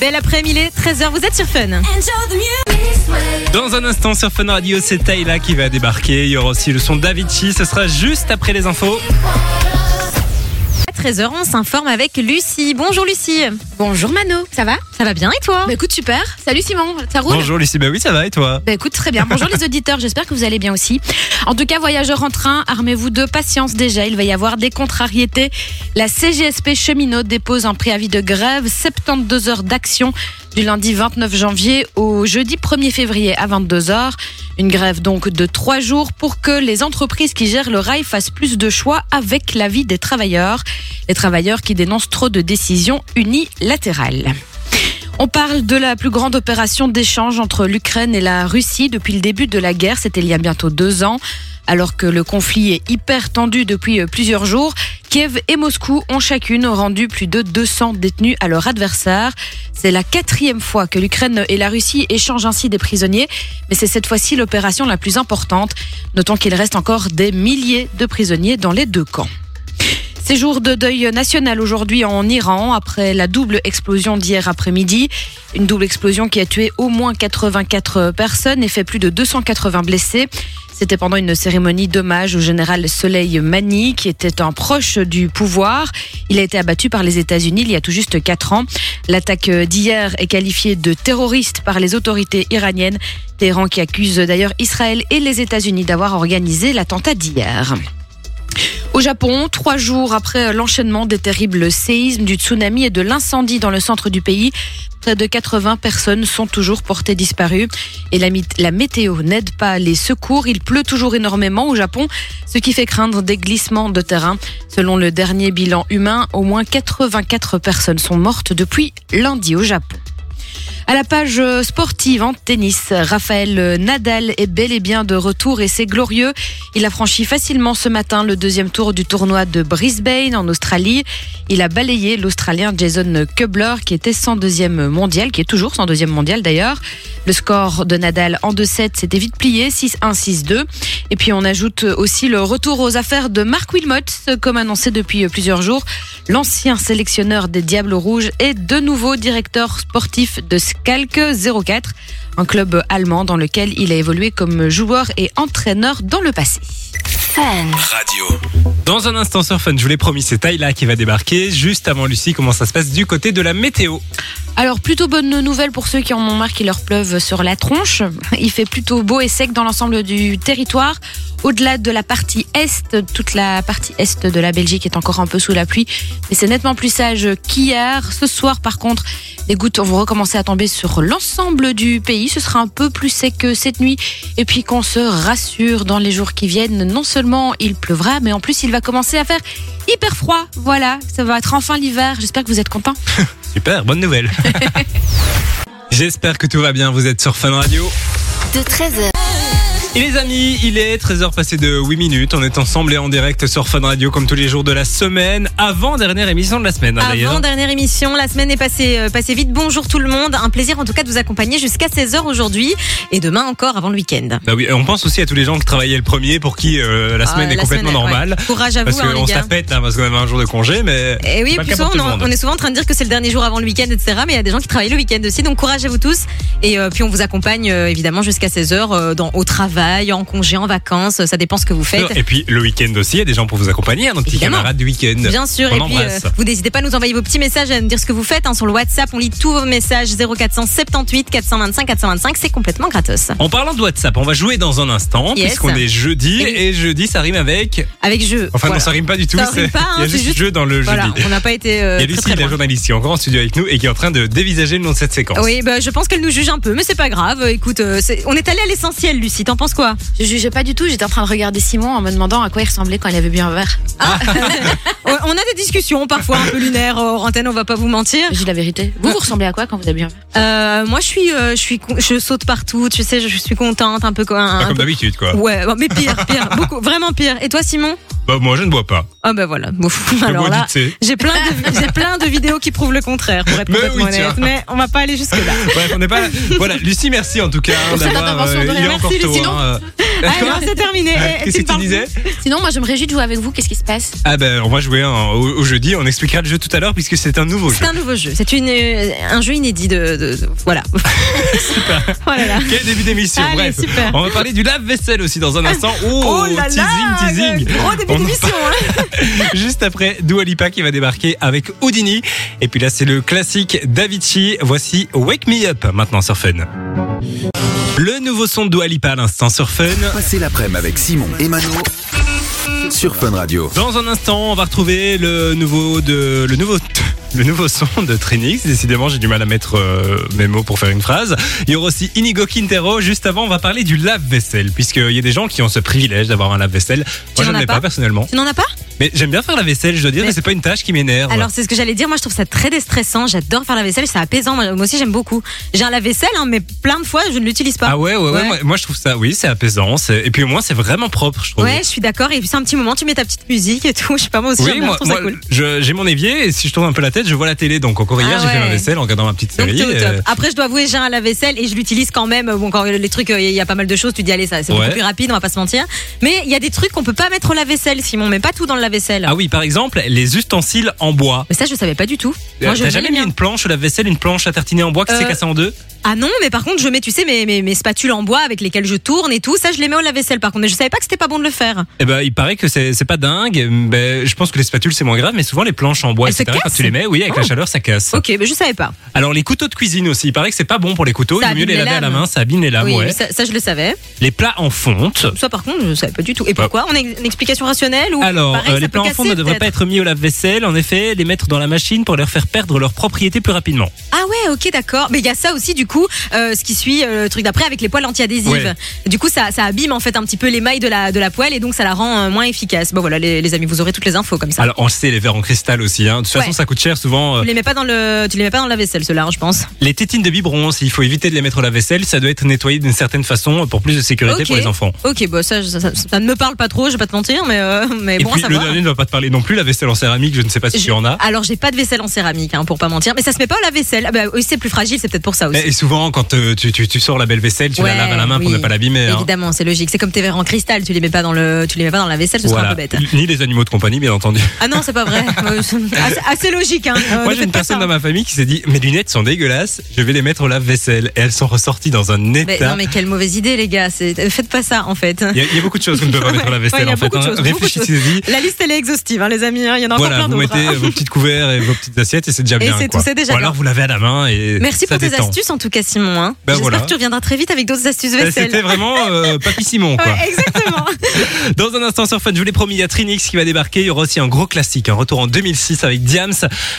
Belle après-midi, 13h, vous êtes sur Fun. Dans un instant sur Fun Radio, c'est Taïla qui va débarquer. Il y aura aussi le son d'Avicii. Ce sera juste après les infos. À 13h, on s'informe avec Lucie. Bonjour Lucie. Bonjour Mano, ça va? Ça va bien et toi? Bah écoute super. Salut Simon, ça roule? Bonjour Lucie, bah oui, ça va et toi? Bah écoute très bien. Bonjour les auditeurs, j'espère que vous allez bien aussi. En tout cas, voyageurs en train, armez-vous de patience déjà, il va y avoir des contrariétés. La CGSP cheminot dépose un préavis de grève, 72 heures d'action du lundi 29 janvier au jeudi 1er février à 22 heures. Une grève donc de trois jours pour que les entreprises qui gèrent le rail fassent plus de choix avec l'avis des travailleurs. Les travailleurs qui dénoncent trop de décisions unilatérales. On parle de la plus grande opération d'échange entre l'Ukraine et la Russie depuis le début de la guerre. C'était il y a bientôt deux ans. Alors que le conflit est hyper tendu depuis euh, plusieurs jours, Kiev et Moscou ont chacune rendu plus de 200 détenus à leur adversaire. C'est la quatrième fois que l'Ukraine et la Russie échangent ainsi des prisonniers, mais c'est cette fois-ci l'opération la plus importante. Notons qu'il reste encore des milliers de prisonniers dans les deux camps. C'est jour de deuil national aujourd'hui en Iran après la double explosion d'hier après-midi. Une double explosion qui a tué au moins 84 personnes et fait plus de 280 blessés. C'était pendant une cérémonie d'hommage au général Soleil Mani, qui était un proche du pouvoir. Il a été abattu par les États-Unis il y a tout juste 4 ans. L'attaque d'hier est qualifiée de terroriste par les autorités iraniennes. Téhéran qui accuse d'ailleurs Israël et les États-Unis d'avoir organisé l'attentat d'hier. Au Japon, trois jours après l'enchaînement des terribles séismes, du tsunami et de l'incendie dans le centre du pays, près de 80 personnes sont toujours portées disparues. Et la météo n'aide pas les secours. Il pleut toujours énormément au Japon, ce qui fait craindre des glissements de terrain. Selon le dernier bilan humain, au moins 84 personnes sont mortes depuis lundi au Japon. À la page euh, sportive en tennis, Raphaël Nadal est bel et bien de retour et c'est glorieux. Il a franchi facilement ce matin le deuxième tour du tournoi de Brisbane en Australie. Il a balayé l'Australien Jason Kubler qui était 102e mondial, qui est toujours 102e mondial d'ailleurs. Le score de Nadal en 2-7 s'était vite plié, 6-1, 6-2. Et puis on ajoute aussi le retour aux affaires de Marc Wilmot, comme annoncé depuis plusieurs jours. L'ancien sélectionneur des Diables Rouges est de nouveau directeur sportif de Schalke 04, un club allemand dans lequel il a évolué comme joueur et entraîneur dans le passé. Dans un instant sur Fun, je vous l'ai promis, c'est Taïla qui va débarquer. Juste avant Lucie, comment ça se passe du côté de la météo Alors plutôt bonne nouvelle pour ceux qui en ont marre qu'il leur pleuve sur la tronche. Il fait plutôt beau et sec dans l'ensemble du territoire. Au-delà de la partie est, toute la partie est de la Belgique est encore un peu sous la pluie, mais c'est nettement plus sage qu'hier. Ce soir, par contre, les gouttes vont recommencer à tomber sur l'ensemble du pays. Ce sera un peu plus sec que cette nuit. Et puis qu'on se rassure dans les jours qui viennent, non seulement il pleuvra, mais en plus il va commencer à faire hyper froid. Voilà, ça va être enfin l'hiver. J'espère que vous êtes contents. Super, bonne nouvelle. J'espère que tout va bien, vous êtes sur Fun Radio. De 13h Et les amis, il est 13h passé de 8 minutes. On est ensemble et en direct sur Fun Radio comme tous les jours de la semaine. Avant dernière émission de la semaine hein, d'ailleurs. Avant dernière émission, la semaine est passée, euh, passée vite. Bonjour tout le monde. Un plaisir en tout cas de vous accompagner jusqu'à 16h aujourd'hui et demain encore avant le week-end. Bah oui, on pense aussi à tous les gens qui travaillaient le premier pour qui euh, la semaine Ah, est la complètement semaine, ouais. normale. Courage à vous, Parce hein, qu'on les se la gars. pète hein, parce qu'on avait un jour de congé, mais. Et oui, c'est pas le puis cas souvent, pour tout on, le en- monde. on est souvent en train de dire que c'est le dernier jour avant le week-end, etc. Mais il y a des gens qui travaillent le week-end aussi. Donc courage à vous tous. Et euh, puis on vous accompagne euh, évidemment jusqu'à 16h euh, dans, au travail, en congé, en vacances. Ça dépend ce que vous faites. Et puis le week-end aussi, il y a des gens pour vous accompagner, hein, nos petits Évidemment. camarades du week-end. Bien sûr, On et puis euh, vous n'hésitez pas à nous envoyer vos petits messages, à nous dire ce que vous faites hein, sur le WhatsApp. On lit tous vos messages 0478 425 425, c'est complètement gratos. En parlant de WhatsApp, on va jouer dans un instant, Yes. puisqu'on est jeudi, Et jeudi ça rime avec. Avec jeu. Enfin, Voilà. non, ça rime pas du tout. Pas, hein, il y a juste juste- jeu dans le Voilà, jeudi. on n'a pas été euh, Il y a très, Lucie, très la loin. journaliste, qui est encore en studio avec nous et qui est en train de dévisager le nom de cette séquence. Oui, bah, je pense qu'elle nous juge un peu, mais c'est pas grave. Écoute, euh, on est allé à l'essentiel, Lucie. T'en penses quoi Je jugeais pas du tout, j'étais en train de regarder Simon en me demandant à quoi il ressemblait quand il avait bu un verre. On on a des discussions parfois un peu lunaires euh, hors antenne, on va pas vous mentir. J'ai la vérité. Vous, vous ressemblez à quoi quand vous avez bu un verre? Euh, moi, je suis, euh, je suis, je saute partout. Tu sais, je, je suis contente, un peu quoi. un- Pas un comme peu- d'habitude, quoi. Ouais, mais pire, pire, beaucoup, vraiment pire. Et toi, Simon? Bah, moi, je ne bois pas. Ah ben voilà. Bon, alors là, j'ai plein de, j'ai plein de vidéos qui prouvent le contraire, pour être Mais complètement oui, tiens. honnête. Mais on va pas aller jusque là. Bref, on n'est pas. voilà, Lucie, merci en tout cas hein, il encore Merci, tôt. Lucie. hein, euh, Alors, c'est terminé. Eh, Qu'est-ce que tu parles disais Sinon, moi, je me réjouis de jouer avec vous. Qu'est-ce qui se passe Ah ben, on va jouer hein, au, au jeudi. On expliquera le jeu tout à l'heure puisque c'est un nouveau C'est jeu. un nouveau jeu. C'est une, euh, un jeu inédit de. de- de- voilà. Oh là. Quel début d'émission. Allez, Bref, super. on va parler du lave-vaisselle aussi dans un instant. Oh, là là, teasing, teasing. Gros début On en d'émission. Hein. Juste après, Dua Lipa qui va débarquer avec Houdini. Et puis là, c'est le classique Davichi. Voici Wake Me Up maintenant sur Fun. Le nouveau son de Dua Lipa à l'instant sur Fun. Passez l'après-midi avec Simon et Mano sur Fun Radio. Dans un instant, on va retrouver le nouveau de le nouveau le nouveau son de Trinix. Décidément, j'ai du mal à mettre euh, mes mots pour faire une phrase. Il y aura aussi Inigo Quintero. Juste avant, on va parler du lave-vaisselle, puisqu'il y a des gens qui ont ce privilège d'avoir un lave-vaisselle. Tu Moi, je n'en l'ai pas pas personnellement. Tu n'en as pas? Mais j'aime bien faire la vaisselle, je dois dire, Mais- mais c'est pas une tâche qui m'énerve. Alors c'est ce que j'allais dire. Moi je trouve ça très déstressant. J'adore faire la vaisselle. C'est apaisant. Moi moi aussi j'aime beaucoup. J'ai un lave-vaisselle, hein, mais plein de fois je ne l'utilise pas. Ah ouais, ouais, ouais. Ouais. Moi, moi, je trouve ça, oui, c'est apaisant. Et puis au moins, c'est vraiment propre, je trouve. Ouais, je suis d'accord. Et puis c'est un petit moment, tu mets ta petite musique et tout. Je sais pas moi aussi. Oui, moi, je trouve ça moi, cool. j'ai mon évier et si je tourne un peu la tête, je vois la télé. Donc encore hier, Ah j'ai fait ma vaisselle en regardant ma petite série. Après, je dois avouer, j'ai un lave-vaisselle et je l'utilise quand même. Bon, quand les trucs, euh, il y a pas mal de choses, tu dis allez, ça, c'est Ouais. beaucoup plus rapide, on va pas se mentir. Mais il y a des trucs qu'on peut pas mettre au lave-vaisselle, Simon, mais pas tout dans le lave-vaisselle. Ah oui, par exemple, les ustensiles en bois. Mais ça, je savais pas du tout. Moi, je T'as jamais mis miens. une planche au lave-vaisselle, une planche à tartiner en bois qui Euh, s'est cassée en deux? Ah non, mais par contre, je mets, tu sais, mes, mes, mes spatules en bois avec lesquelles je tourne et tout. Ça, je les mets au lave-vaisselle par contre. Mais je savais pas que c'était pas bon de le faire. Eh ben, il paraît que c'est c'est pas dingue. Ben, je pense que les spatules c'est moins grave, mais souvent les planches en bois, Elles se etc. Quand cassent tu les mets, oui, avec la Oh. chaleur, ça casse. Ok, mais je savais pas. Alors les couteaux de cuisine aussi, il paraît que c'est pas bon pour les couteaux. Ça il vaut mieux abîme les les laver à la lames. main, ça abîme les lames. oui, ouais. ça, ça, je le savais. Les plats en fonte. Ça, par contre, je savais pas du tout. Et pourquoi? On a une explication rationnelle ou Alors, pareil, euh, les plats en fonte ne devraient pas être mis au lave-vaisselle. En effet, les mettre dans la machine pour leur faire perdre leur propriété plus rapidement. Ah ouais, ok, d'accord. Mais il y a ça aussi, du coup, euh, ce qui suit euh, le truc d'après avec les poêles anti-adhésives. Ouais. Du coup, ça, ça abîme en fait un petit peu l'émail de la, de la poêle et donc ça la rend euh, moins efficace. Bon voilà, les, les amis, vous aurez toutes les infos comme ça. Alors, on sait, les verres en cristal aussi. Hein. De toute façon, ça coûte cher souvent. tu les mets pas dans le, tu les mets pas dans la vaisselle, ceux-là, hein, je pense. Les tétines de biberon aussi, il faut éviter de les mettre au lave-vaisselle. Ça doit être nettoyé d'une certaine façon pour plus de sécurité pour les enfants. Ok, bon ça, ça, ça- ça ne me parle pas trop, je vais pas te mentir, mais mais Et bon le savoir. Dernier ne va pas te parler non plus, la vaisselle en céramique, je ne sais pas si Je- tu en as. Alors j'ai pas de vaisselle en céramique, hein, pour pas mentir, mais ça se met pas au lave-vaisselle. Ah bah, oui, c'est plus fragile, c'est peut-être pour ça aussi. Et souvent, quand euh, tu, tu, tu sors la belle vaisselle, tu Ouais, la laves à la main pour ne pas l'abîmer. hein. Évidemment, c'est logique. C'est comme tes verres en cristal, tu les mets pas dans le, tu les mets pas dans la vaisselle, ce sera un Voilà. peu bête. Ni les animaux de compagnie, bien entendu. Ah non, c'est pas vrai. Euh, assez, assez logique. Hein. Euh, Moi, j'ai une personne ça. dans ma famille qui s'est dit Mes lunettes sont dégueulasses, je vais les mettre au lave-vaisselle. Et elles sont ressorties dans un Mais, état. non, mais quelle mauvaise idée, les gars. Faites pas ça, en fait. Il y, a, il y a beaucoup de choses qu'on ne peut pas mettre au Ouais, lave-vaisselle a en fait. choses. Réfléchissez-y. Liste, elle est exhaustive, hein, les amis. hein. Il y en a Voilà, encore vous plein d'autres. mettez hein. vos petites couverts et vos petites assiettes et c'est déjà Et bien. c'est quoi. tout, c'est déjà Ou alors vous lavez à la main et. Merci ça pour tes astuces, en tout cas, Simon. hein. Ben J'espère voilà. que tu reviendras très vite avec d'autres astuces Euh, vaisselle. C'était vraiment euh, Papy Simon quoi. Ouais, exactement. Dans un instant sur Fun, je vous l'ai promis, il y a Trinix qui va débarquer. Il y aura aussi un gros classique, un retour en 2006 avec Diams.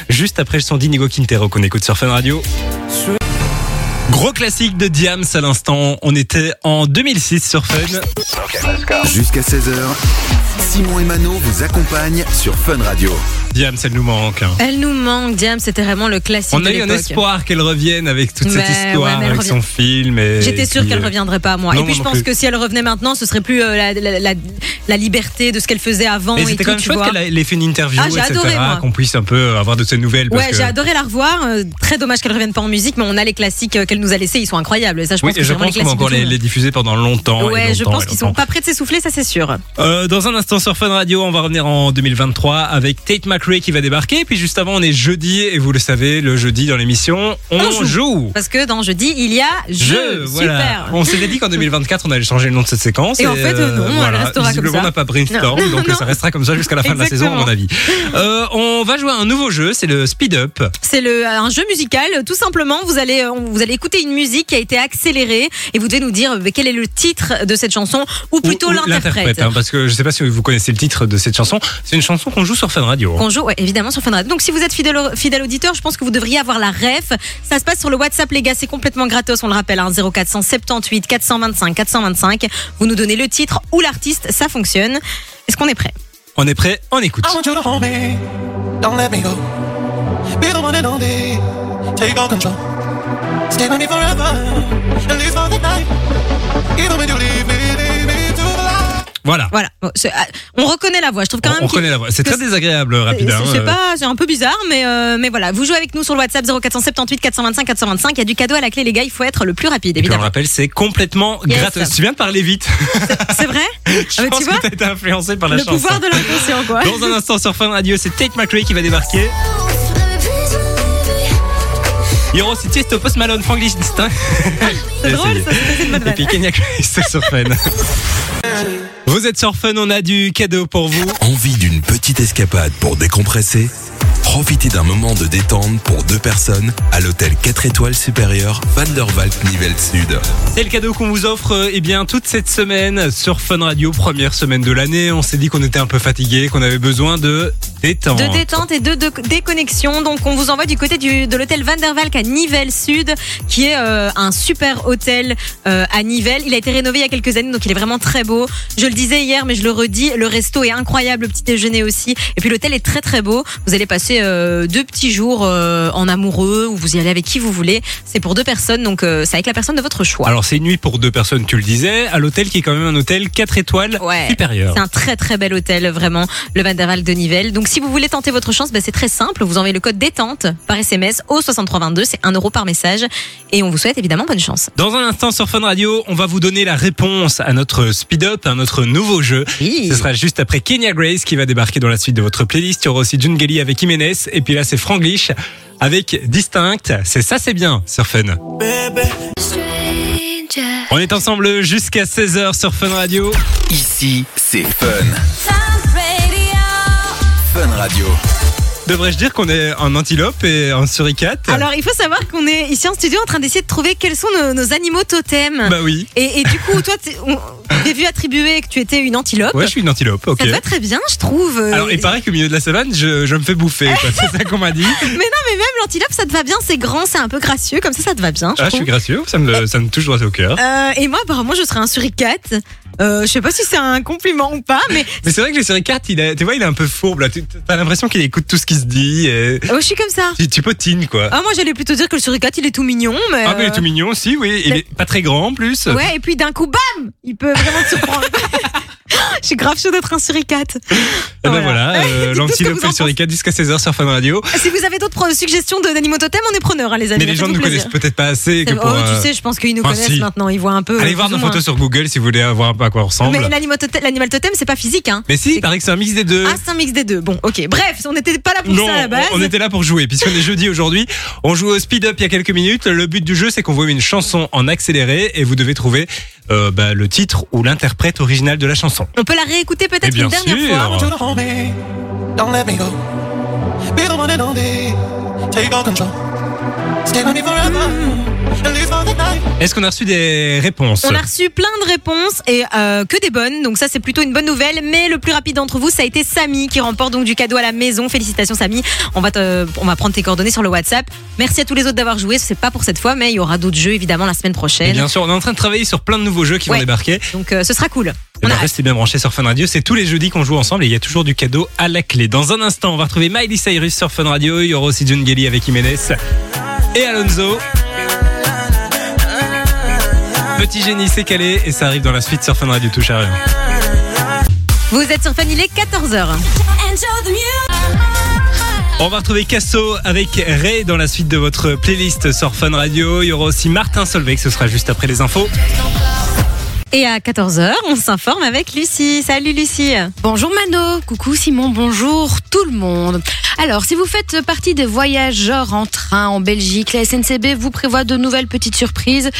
Juste après le son d'Inigo Quintero qu'on écoute sur Fun Radio. Gros classique de Diams à l'instant. On était en 2006 sur Fun. Jusqu'à 16h, Simon et Mano vous accompagnent sur Fun Radio. Diams, elle nous manque. hein. Elle nous manque, Diam. C'était vraiment le classique. On de a eu un espoir qu'elle revienne avec toute cette histoire, ouais, avec revient- son film. et- J'étais sûre qu'elle euh, reviendrait pas à moi. non, et puis moi je pense plus. que si elle revenait maintenant, ce serait plus euh, la, la, la- la liberté de ce qu'elle faisait avant Mais c'était quand même tu chouette vois. qu'elle ait fait une interview, Ah, j'ai etc. Qu'on puisse un peu avoir de ses nouvelles. parce Ouais, que- j'ai adoré la revoir. Euh, très dommage qu'elle revienne pas en musique, mais on a les classiques euh, qu'elle nous a laissés. Ils sont incroyables. Ça, je pense Oui, que je pense qu'on va encore les, les diffuser pendant longtemps. Ouais, je pense qu'ils sont pas prêts de s'essouffler, ça c'est sûr. Euh, dans un instant sur Fun Radio, on va revenir en 2023 avec Tate McRae qui va débarquer. Puis juste avant, on est jeudi et vous le savez, le jeudi dans l'émission, on, On joue. joue. Parce que dans jeudi, il y a jeu. Jeu, voilà. Super. On s'était dit qu'en 2024, on allait changer le nom de cette séquence. Et en fait, euh, non, elle restera comme ça. on n'a pas brainstorm, Non. donc Non. ça restera comme ça jusqu'à la fin de la saison, à mon avis. Euh, on va jouer à un nouveau jeu, c'est le Speed Up. C'est un jeu musical, tout simplement. Vous allez vous allez écouter une musique qui a été accélérée et vous devez nous dire euh, quel est le titre de cette chanson ou plutôt Ou- ou l'interprète. hein, parce que je sais pas si vous connaissez le titre de cette chanson. C'est une chanson qu'on joue sur Fun Radio. Qu'on joue, ouais, évidemment, sur Fun Radio. Donc, si vous êtes fidèle, fidèle auditeur, je pense que vous devriez avoir la ref. Ça se passe sur le WhatsApp, les gars. C'est complètement gratos. On le rappelle, hein, 0478 425 425. Vous nous donnez le titre ou l'artiste. Ça fonctionne. Est-ce qu'on est prêt? On est prêt, on écoute. I want you to hold me, don't let me go. Be the one and only, take all control. Stay with me forever, at least for the night. Even when you leave me, leave me to the light. Voilà. Voilà. Bon, ah, on reconnaît la voix. Je trouve quand On, même on qu'il- connaît la voix. C'est très désagréable, c'est rapide. hein, c'est euh. pas, c'est un peu bizarre, mais euh, mais voilà. Vous jouez avec nous sur le WhatsApp 0478 425 425. Il y a du cadeau à la clé, les gars. Il faut être le plus rapide, Et puis on le évidemment. rappelle, c'est complètement Yes. gratos. Tu viens de parler vite. C'est vrai Je Ah, pense tu vois que t'as été influencé par la Le chanson. pouvoir de l'inconscient, quoi. Dans un instant sur Fun Radio, c'est Tate McRae qui va débarquer. Il y aura aussi Tiesto Post Malone, Franglish Distinct. C'est drôle, ça, c'est une bonne Et puis Kenya Grace sur Fun. Vous êtes sur Fun, on a du cadeau pour vous. Envie d'une petite escapade pour décompresser? Profitez d'un moment de détente pour deux personnes à l'hôtel 4 étoiles supérieur Van der Valk Nivelle Sud. C'est le cadeau qu'on vous offre euh, eh bien toute cette semaine sur Fun Radio, première semaine de l'année. On s'est dit qu'on était un peu fatigué, qu'on avait besoin de détente. De détente et de, de déconnexion. Donc, on vous envoie du côté du, de l'hôtel Van der Valk à Nivelles Sud, qui est euh, un super hôtel euh, à Nivelles. Il a été rénové il y a quelques années, donc il est vraiment très beau. Je le disais hier, mais je le redis, le resto est incroyable, le petit déjeuner aussi. Et puis l'hôtel est très très beau. Vous allez passer euh, deux petits jours euh, en amoureux, ou vous y allez avec qui vous voulez. C'est pour deux personnes, donc euh, c'est avec la personne de votre choix. Alors c'est une nuit pour deux personnes, tu le disais, à l'hôtel qui est quand même un hôtel 4 étoiles Ouais. supérieur. C'est un très très bel hôtel, vraiment, le Van der Valk de Nivelles. Donc si vous voulez tenter votre chance, bah, c'est très simple. Vous envoyez le code détente par SMS au 6322, c'est 1 euro par message. Et on vous souhaite évidemment bonne chance. Dans un instant sur Fun Radio, on va vous donner la réponse à notre speed up, à notre nouveau jeu. Oui. Ce sera juste après Kenya Grace qui va débarquer dans la suite de votre playlist. Il y aura aussi June Gelly avec Jiménez. Et puis là, c'est Franglish avec Distinct. C'est ça, c'est bien sur Fun. On est ensemble jusqu'à 16h sur Fun Radio. Ici, c'est Fun. Fun Radio. Devrais-je dire qu'on est en antilope et en suricate Alors il faut savoir qu'on est ici en studio en train d'essayer de trouver quels sont nos, nos animaux totems. Bah oui. Et, et du coup, toi, t'es- on- vu attribuer que tu étais une antilope. Ouais, je suis une antilope, ok. Ça te va très bien, je trouve. Euh, Alors, il paraît qu'au milieu de la savane, je, je me fais bouffer. quoi. C'est ça qu'on m'a dit. Mais non, mais même l'antilope, ça te va bien. C'est grand, c'est un peu gracieux, comme ça, ça te va bien. Je Ah, je trouve. suis gracieux, ça me, ça me touche droit au cœur. Euh, et moi, apparemment, je serais un suricate. Euh, je sais pas si c'est un compliment ou pas, mais Mais c'est vrai que le suricates, il est, tu vois, il est un peu fourbe là. Tu as l'impression qu'il écoute tout ce qui se dit. Et... oh, je suis comme ça. Tu, tu potines quoi. Ah, moi, j'allais plutôt dire que le suricate, il est tout mignon, mais. Ah, mais il est euh, tout mignon aussi, oui. Il est pas très grand en plus. Ouais, et puis d'un coup, bam Il peut vraiment te surprendre. Je suis grave chaud d'être un suricate. Et ben Voilà. voilà, euh, Dites-nous ce que l'antilope vous et en le suricate jusqu'à 16h sur Fun Radio. Si vous avez d'autres pro- suggestions de- d'animaux totems, on est preneurs, hein, les amis. Mais les gens ne nous connaissent peut-être pas assez. Que pour, oh, euh, tu sais, je pense qu'ils nous enfin, connaissent si. maintenant. Ils voient un peu. Allez euh, voir plus nos ou moins. photos sur Google si vous voulez voir un peu à quoi on ressemble. Mais l'animal totem, c'est pas physique, hein. Mais si, il paraît que c'est un mix des deux. Ah, c'est un mix des deux. Bon, ok. Bref, on n'était pas là pour Non, ça à la base. on on était là pour jouer. Puisqu'on est jeudi aujourd'hui, on joue au speed up il y a quelques minutes. Le but du jeu, c'est qu'on met une chanson en accéléré et vous devez trouver euh, bah, le titre ou l'interprète original de la chanson. On peut la réécouter peut-être une dernière sûr. fois. Don't Est-ce qu'on a reçu des réponses On a reçu plein de réponses et euh, que des bonnes, donc ça c'est plutôt une bonne nouvelle. Mais le plus rapide d'entre vous, ça a été Samy qui remporte donc du cadeau à la maison. Félicitations Samy. On va te, on va prendre tes coordonnées sur le WhatsApp. Merci à tous les autres d'avoir joué. C'est pas pour cette fois, mais il y aura d'autres jeux évidemment la semaine Et prochaine. bien sûr, on est en train de travailler sur plein de nouveaux jeux qui vont débarquer. Donc euh, ce sera cool. Eh On ben, a restez bien branchés sur Fun Radio. C'est tous les jeudis qu'on joue ensemble et il y a toujours du cadeau à la clé. Dans un instant, on va retrouver Miley Cyrus sur Fun Radio. Il y aura aussi Gelly avec Jiménez et Alonso. Petit génie, c'est calé et ça arrive dans la suite sur Fun Radio. Touche à rien. Vous êtes sur Fun, il est 14h. On va retrouver Casso avec Ray dans la suite de votre playlist sur Fun Radio. Il y aura aussi Martin Solveig, ce sera juste après les infos. Et à 14h, on s'informe avec Lucie. Salut Lucie. Bonjour Mano, coucou Simon, bonjour tout le monde. Alors, si vous faites partie des voyageurs en train en Belgique, la SNCB vous prévoit de nouvelles petites surprises.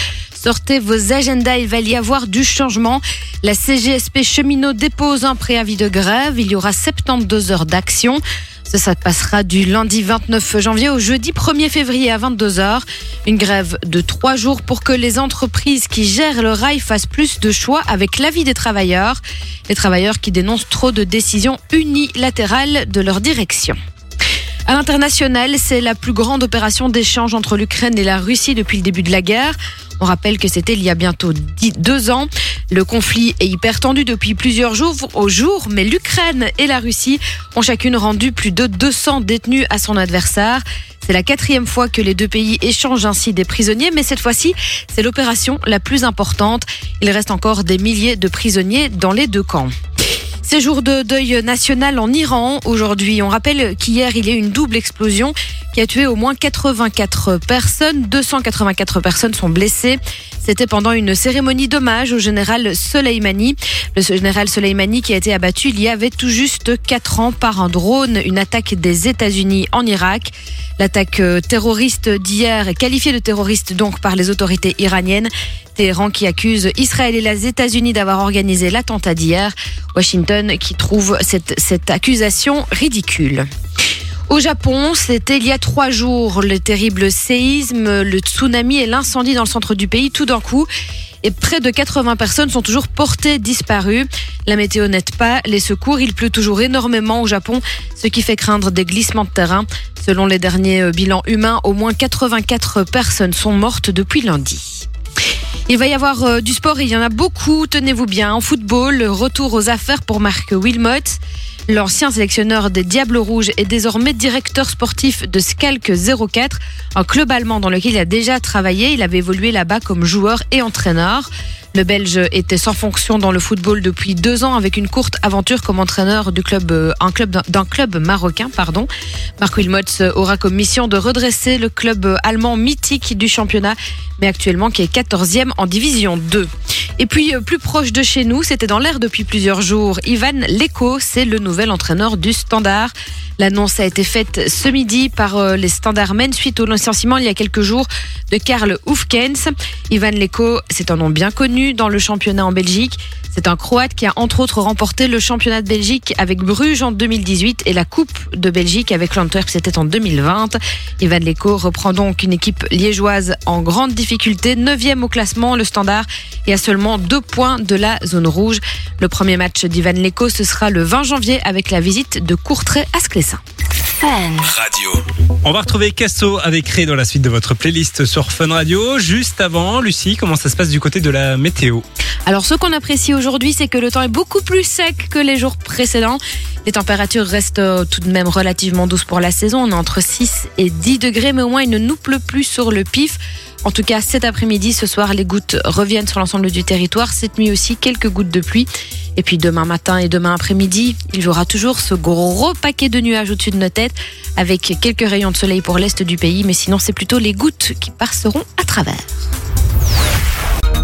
Sortez vos agendas, il va y avoir du changement. La CGSP cheminot dépose un préavis de grève. Il y aura 72 heures d'action. Ça, ça passera du lundi 29 janvier au jeudi 1er février à 22h. Une grève de trois jours pour que les entreprises qui gèrent le rail fassent plus de choix avec l'avis des travailleurs. Les travailleurs qui dénoncent trop de décisions unilatérales de leur direction. À l'international, c'est la plus grande opération d'échange entre l'Ukraine et la Russie depuis le début de la guerre. On rappelle que c'était il y a bientôt deux ans. Le conflit est hyper tendu depuis plusieurs jours au jour, mais l'Ukraine et la Russie ont chacune rendu plus de 200 détenus à son adversaire. C'est la quatrième fois que les deux pays échangent ainsi des prisonniers, mais cette fois-ci, c'est l'opération la plus importante. Il reste encore des milliers de prisonniers dans les deux camps. C'est jour de deuil national en Iran aujourd'hui. On rappelle qu'hier, il y a eu une double explosion qui a tué au moins 84 personnes. 284 personnes sont blessées. C'était pendant une cérémonie d'hommage au général Soleimani. Le général Soleimani qui a été abattu il y avait tout juste 4 ans par un drone, une attaque des États-Unis en Irak. L'attaque euh, terroriste d'hier qualifiée de terroriste donc par les autorités iraniennes. Téhéran qui accuse Israël et les États-Unis d'avoir organisé l'attentat d'hier. Washington qui trouve cette, cette accusation ridicule. Au Japon, c'était il y a trois jours le terrible séisme, le tsunami et l'incendie dans le centre du pays tout d'un coup. Et près de 80 personnes sont toujours portées disparues. La météo n'aide pas. Les secours, il pleut toujours énormément au Japon, ce qui fait craindre des glissements de terrain. Selon les derniers euh, bilans humains, au moins 84 personnes sont mortes depuis lundi. Il va y avoir euh, du sport et il y en a beaucoup, tenez-vous bien. En football, retour aux affaires pour Marc Wilmot. L'ancien sélectionneur des Diables Rouges est désormais directeur sportif de Schalke 04, un club allemand dans lequel il a déjà travaillé. Il avait évolué là-bas comme joueur et entraîneur. Le Belge était sans fonction dans le football depuis deux ans avec une courte aventure comme entraîneur du club, euh, d'un- club marocain, pardon. Marc Wilmots aura comme mission de redresser le club allemand mythique du championnat, mais actuellement qui est 14e en division 2. Et puis, euh, plus proche de chez nous, c'était dans l'air depuis plusieurs jours. Ivan Leko, c'est le nouvel entraîneur du Standard. L'annonce a été faite ce midi par euh, les Standardmen suite au licenciement il y a quelques jours de Karl Hoefkens. Ivan Leko, c'est un nom bien connu dans le championnat en Belgique. C'est un Croate qui a entre autres remporté le championnat de Belgique avec Bruges en 2018 et la Coupe de Belgique avec l'Antwerp, c'était en 2020. Ivan Leko reprend donc une équipe liégeoise en grande difficulté, 9e au classement, le standard, et à seulement deux points de la zone rouge. Le premier match d'Ivan Leko, ce sera le 20 janvier avec la visite de Courtrai à Sclessin. Radio. On va retrouver Casso avec Ré dans la suite de votre playlist sur Fun Radio. Juste avant, Lucie, comment ça se passe du côté de la météo Alors ce qu'on apprécie aujourd'hui, c'est que le temps est beaucoup plus sec que les jours précédents. Les températures restent euh, tout de même relativement douces pour la saison. On est entre 6 et 10 degrés, mais au moins il ne nous pleut plus sur le pif. En tout cas, cet après-midi, ce soir, les gouttes reviennent sur l'ensemble du territoire. Cette nuit aussi, quelques gouttes de pluie. Et puis demain matin et demain après-midi, il y aura toujours ce gros paquet de nuages au-dessus de nos têtes, avec quelques rayons de soleil pour l'est du pays. Mais sinon, c'est plutôt les gouttes qui passeront à travers.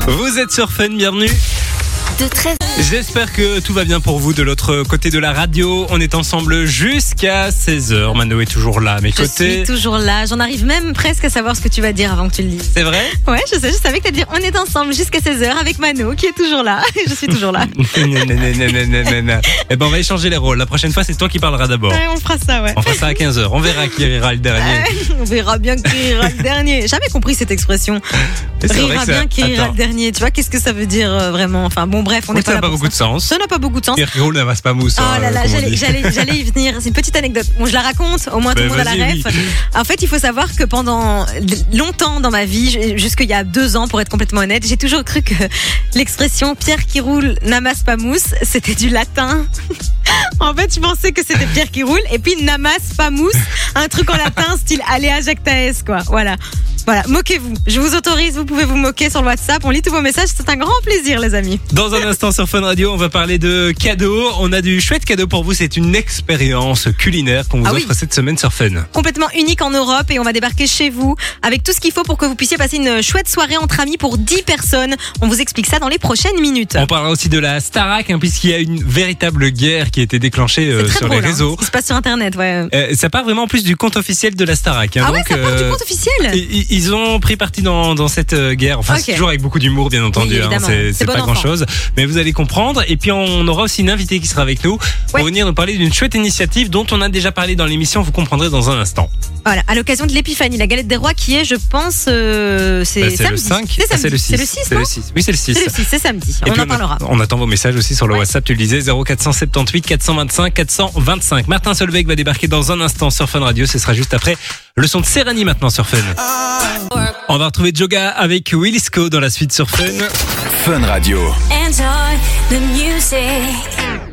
Vous êtes sur Fun, bienvenue. De 13 J'espère que tout va bien pour vous de l'autre côté de la radio. On est ensemble jusqu'à 16h. Mano est toujours là à mes Je côtés. suis toujours là. J'en arrive même presque à savoir ce que tu vas dire avant que tu le dises. C'est vrai Ouais, je sais, je savais que t'allais dire on est ensemble jusqu'à 16h avec Mano qui est toujours là. je suis toujours là. Eh ben on va échanger les rôles. La prochaine fois, c'est toi qui parleras d'abord. Ouais, on fera ça, ouais. On fera ça à 15h. On verra qui rira le dernier. On verra bien qui rira le dernier. Jamais compris cette expression. Rira bien qui rira le dernier. Tu vois, qu'est-ce que ça veut dire euh, vraiment? Enfin bon, bref, on Oui, n'est ça pas n'a là pas beaucoup de ça. sens. Ça n'a pas beaucoup de sens. Pierre qui roule n'amasse pas mousse. Oh hein, là là, comme on j'allais, y venir. C'est une petite anecdote. Bon, je la raconte. Au moins tout le monde a la ref. En fait, il faut savoir que pendant longtemps dans ma vie, jusqu'il y a deux ans, pour être complètement honnête, j'ai toujours cru que l'expression Pierre qui roule n'amasse pas mousse, c'était du latin. En fait, je pensais que c'était Pierre qui roule et puis n'amasse pas mousse, un truc en latin style Alea Jactaes quoi. Voilà. Voilà, moquez-vous. Je vous autorise, vous pouvez vous moquer sur le WhatsApp. On lit tous vos messages, c'est un grand plaisir les amis. Dans un instant sur Fun Radio, on va parler de cadeaux. On a du chouette cadeau pour vous. C'est une expérience culinaire qu'on vous Ah oui. offre cette semaine sur Fun. complètement unique en Europe et on va débarquer chez vous avec tout ce qu'il faut pour que vous puissiez passer une chouette soirée entre amis pour 10 personnes. On vous explique ça dans les prochaines minutes. On parlera aussi de la Starac, hein, puisqu'il y a une véritable guerre qui a été déclenchée euh, sur drôle, les hein, réseaux. ce qui se passe sur internet, ouais. Euh, ça part vraiment plus du compte officiel de la Starac. hein. Ah ouais, ça part du euh, compte officiel? Ils ont pris parti dans, dans cette euh, guerre. Enfin, c'est toujours avec beaucoup d'humour, bien entendu. Oui, hein. C'est bon pas enfant. grand chose, mais vous allez comprendre. Et puis on aura aussi une invitée qui sera avec nous pour Ouais. venir nous parler d'une chouette initiative dont on a déjà parlé dans l'émission. Vous comprendrez dans un instant. Voilà, à l'occasion de l'épiphanie, la galette des rois qui est, je pense, euh, c'est Bah, c'est samedi. le 5 C'est Ah, samedi. c'est le 6. C'est le 6, C'est non le 6. Oui, c'est le 6. C'est le 6, c'est samedi. Et on en parlera. On attend vos messages aussi sur le Ouais. WhatsApp. Tu le disais 0478 425 425. Martin Solveig va débarquer dans un instant sur Fun Radio. Ce sera juste après le son de Serrani maintenant sur Fun. On va retrouver Joga avec Willisco dans la suite sur Fun. Fun Radio. Enjoy the music.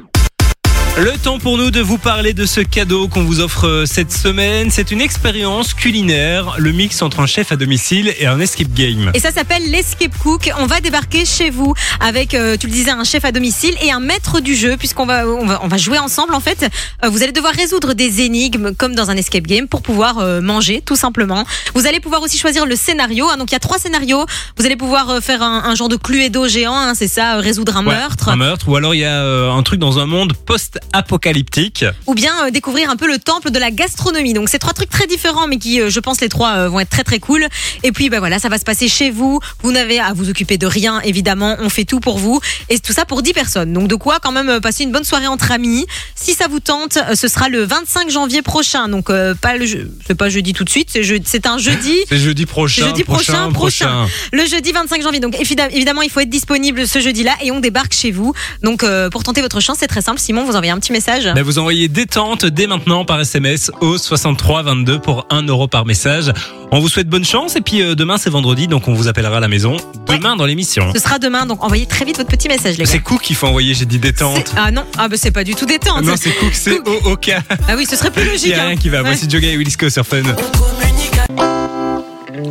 Le temps pour nous de vous parler de ce cadeau qu'on vous offre euh, cette semaine. C'est une expérience culinaire, le mix entre un chef à domicile et un escape game. Et ça s'appelle l'Escape Cook. On va débarquer chez vous avec, euh, tu le disais, un chef à domicile et un maître du jeu, puisqu'on va, on va, on va jouer ensemble. En fait, Euh, vous allez devoir résoudre des énigmes comme dans un escape game pour pouvoir euh, manger, tout simplement. Vous allez pouvoir aussi choisir le scénario. hein. donc il y a trois scénarios. Vous allez pouvoir faire un, un genre de Cluedo géant, hein, c'est ça, résoudre un Ouais, meurtre, Un meurtre. Ou alors il y a un truc dans un monde post-apocalyptique. ou bien euh, découvrir un peu le temple de la gastronomie. Donc c'est trois trucs très différents, mais qui, euh, je pense, les trois euh, vont être très très cool. Et puis bah voilà, ça va se passer chez vous. Vous n'avez à vous occuper de rien, évidemment. On fait tout pour vous et tout ça pour 10 personnes. Donc de quoi quand même passer une bonne soirée entre amis. Si ça vous tente, ce sera le 25 janvier prochain. Donc pas le, je- c'est pas jeudi tout de suite, c'est je- c'est un jeudi. C'est jeudi prochain. Jeudi prochain, prochain. Le jeudi 25 janvier. Donc évidem- évidemment, il faut être disponible ce jeudi-là et on débarque chez vous. Donc pour tenter votre chance, c'est très simple. Simon, vous envoyez un petit message. Ben, vous envoyez détente dès maintenant par SMS au 63 22 pour 1 euro par message. On vous souhaite bonne chance et puis euh, demain c'est vendredi donc on vous appellera à la maison demain dans l'émission. Ce sera demain, donc envoyez très vite votre petit message, les gars. C'est Cook qu'il faut envoyer, j'ai dit détente. Ah non, ah bah c'est pas du tout détente. Non, c'est Cook, c'est au cas. Ah oui, ce serait plus Il logique. n'y a hein. rien qui va. Ouais. Voici Joga et Willisco sur Fun.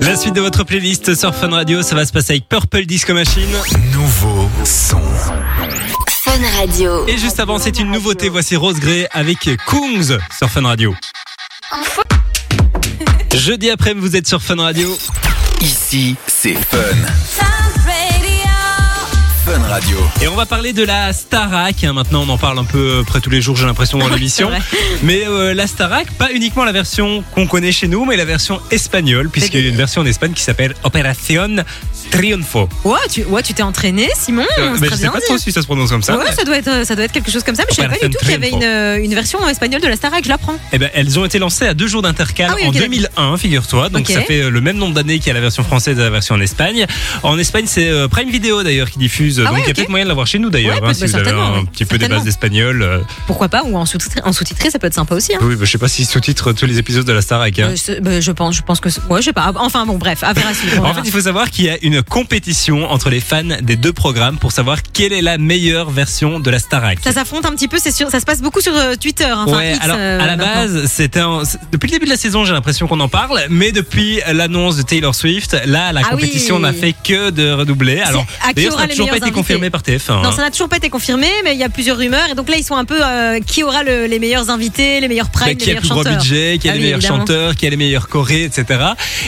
La suite de votre playlist sur Fun Radio, ça va se passer avec Purple Disco Machine. Nouveau son. Fun Radio. Et juste avant, c'est une nouveauté. Voici Rose Gray avec Kungs sur Fun Radio. Jeudi après, vous êtes sur Fun Radio. Ici, c'est Fun. Fun Radio. Et on va parler de la Starac. hein. Maintenant, on en parle un peu euh, près tous les jours, j'ai l'impression, dans l'émission. Mais euh, la Starac, pas uniquement la version qu'on connaît chez nous, mais la version espagnole, puisqu'il y a une version en Espagne qui s'appelle Operación Triunfo. Ouais, tu ouais, tu t'es entraîné, Simon? Euh, mais je sais bien pas trop si ça se prononce comme ça. Ouais, ça doit être ça doit être quelque chose comme ça, mais je savais pas du tout qu'il y avait une, euh, une version espagnole de la Starac. Je l'apprends. Eh ben, elles ont été lancées à deux jours d'intercal Ah oui, en ok, 2001, figure-toi. Donc ça fait euh, le même nombre d'années qu'il y a la version française et la version en Espagne. En Espagne, c'est euh, Prime Video d'ailleurs qui diffuse. Ah donc ouais, il y a ok. peut-être moyen de l'avoir chez nous d'ailleurs, Ouais, hein, bah, si vous avez un petit peu des bases d'espagnol. Pourquoi pas ou en sous-titré, en ça peut être sympa aussi. Hein. Oui, bah, je sais pas si sous-titre tous les épisodes de la Starac. hein. Euh, bah, je pense, je pense que ouais, je sais pas. Enfin bon, bref, à suivre. En fait, il faut savoir qu'il y a une compétition entre les fans des deux programmes pour savoir quelle est la meilleure version de la Starac. ça s'affronte un petit peu. C'est sûr, ça se passe beaucoup sur euh, Twitter. Enfin, ouais, X, alors euh, à la maintenant. base, c'était depuis le début de la saison, j'ai l'impression qu'on en parle, mais depuis l'annonce de Taylor Swift, là, la Ah compétition oui. n'a fait que de redoubler. Alors, d'ailleurs, ça n'a toujours pas été confirmé par TF1. Non, hein. ça n'a toujours pas été confirmé, mais il y a plusieurs rumeurs. Et donc là, ils sont un peu euh, qui aura le- les meilleurs invités, les meilleurs primes, Bah, les qui a le meilleurs plus gros chanteurs. budget, qui a Ah les oui, meilleurs évidemment. chanteurs, qui a les meilleurs chorés, etc.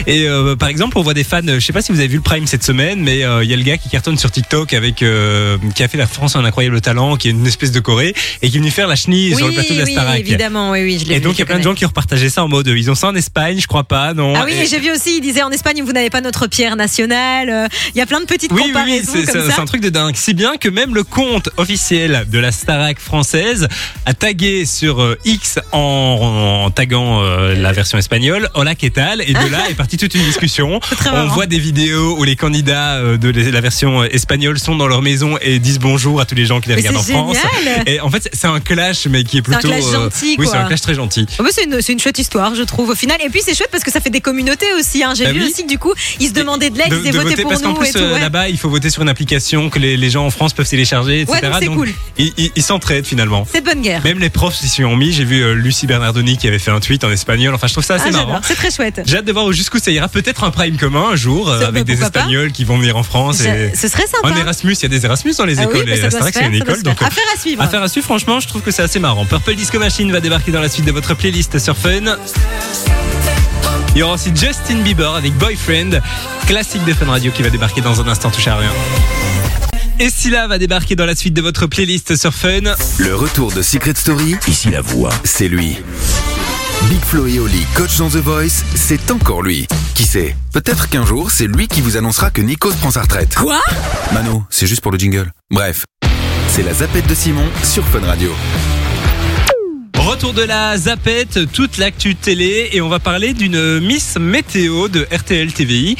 Et euh, par exemple, on voit des fans. Je sais pas si vous avez vu le Prime cette semaine, mais euh, il y a le gars qui cartonne sur TikTok avec euh, qui a fait la France un incroyable talent, qui est une espèce de choré et qui est venu faire la chenille Oui, sur le plateau de la oui, évidemment, oui, oui, je l'ai Et vu, donc il y a plein de gens qui ont repartagé ça en mode ils ont ça en Espagne, je crois pas, non Ah oui, Et- j'ai vu aussi, il disait en Espagne, vous n'avez pas notre pierre nationale. Euh, Il y a plein de petites Oui, oui, oui, comparaisons c'est comme c'est- c'est ça. un truc de dingue. Si bien que même le compte officiel de la Starac française a tagué sur euh, X en, en taguant euh, la version espagnole, Hola, ¿qué tal? Et de là est partie toute une discussion. On marrant. voit des vidéos où les candidats euh, de la version espagnole sont dans leur maison et disent bonjour à tous les gens qui les Mais regardent en France. Et en fait, c'est un clash, mais qui est C'est un plutôt. clash gentil, Oui, c'est un clash très gentil. Oh, mais c'est une, une chouette histoire, je trouve, au final. Et puis c'est chouette parce que ça fait des communautés aussi. Hein. J'ai Bah vu oui. aussi que du coup, ils se demandaient de l'aide, de, ils votez voter pour parce qu'en nous plus tout. euh, ouais. là-bas il faut voter sur une application que les, les gens en France peuvent télécharger etc Ouais, donc cool. ils, s'entraident finalement C'est de bonne guerre. même les profs s'y ont mis j'ai vu euh, Lucie Bernardoni qui avait fait un tweet en espagnol enfin je trouve ça assez Ah, marrant c'est très chouette. j'ai hâte de voir jusqu'où ça ira peut-être un prime commun un jour euh, avec des espagnols qui vont venir en France et Ce serait sympa. un Erasmus il y a des Erasmus dans les Ah oui, écoles bah, c'est une école donc faire. Affaire à suivre. Affaire à suivre, franchement, je trouve que c'est assez marrant. Purple Disco Machine va débarquer dans la suite de votre playlist sur Fun. Il y aura aussi Justin Bieber avec Boyfriend, classique de Fun Radio qui va débarquer dans un instant, touche à rien. Et Scylla va débarquer dans la suite de votre playlist sur Fun. Le retour de Secret Story, ici la voix, c'est lui. Big Flo et Oli, coach dans The Voice, c'est encore lui. Qui sait Peut-être qu'un jour, c'est lui qui vous annoncera que Nikos prend sa retraite. Quoi? Mano, c'est juste pour le jingle. Bref, c'est la zapette de Simon sur Fun Radio. Retour de la zapette, toute l'actu télé et on va parler d'une Miss Météo de RTL TVI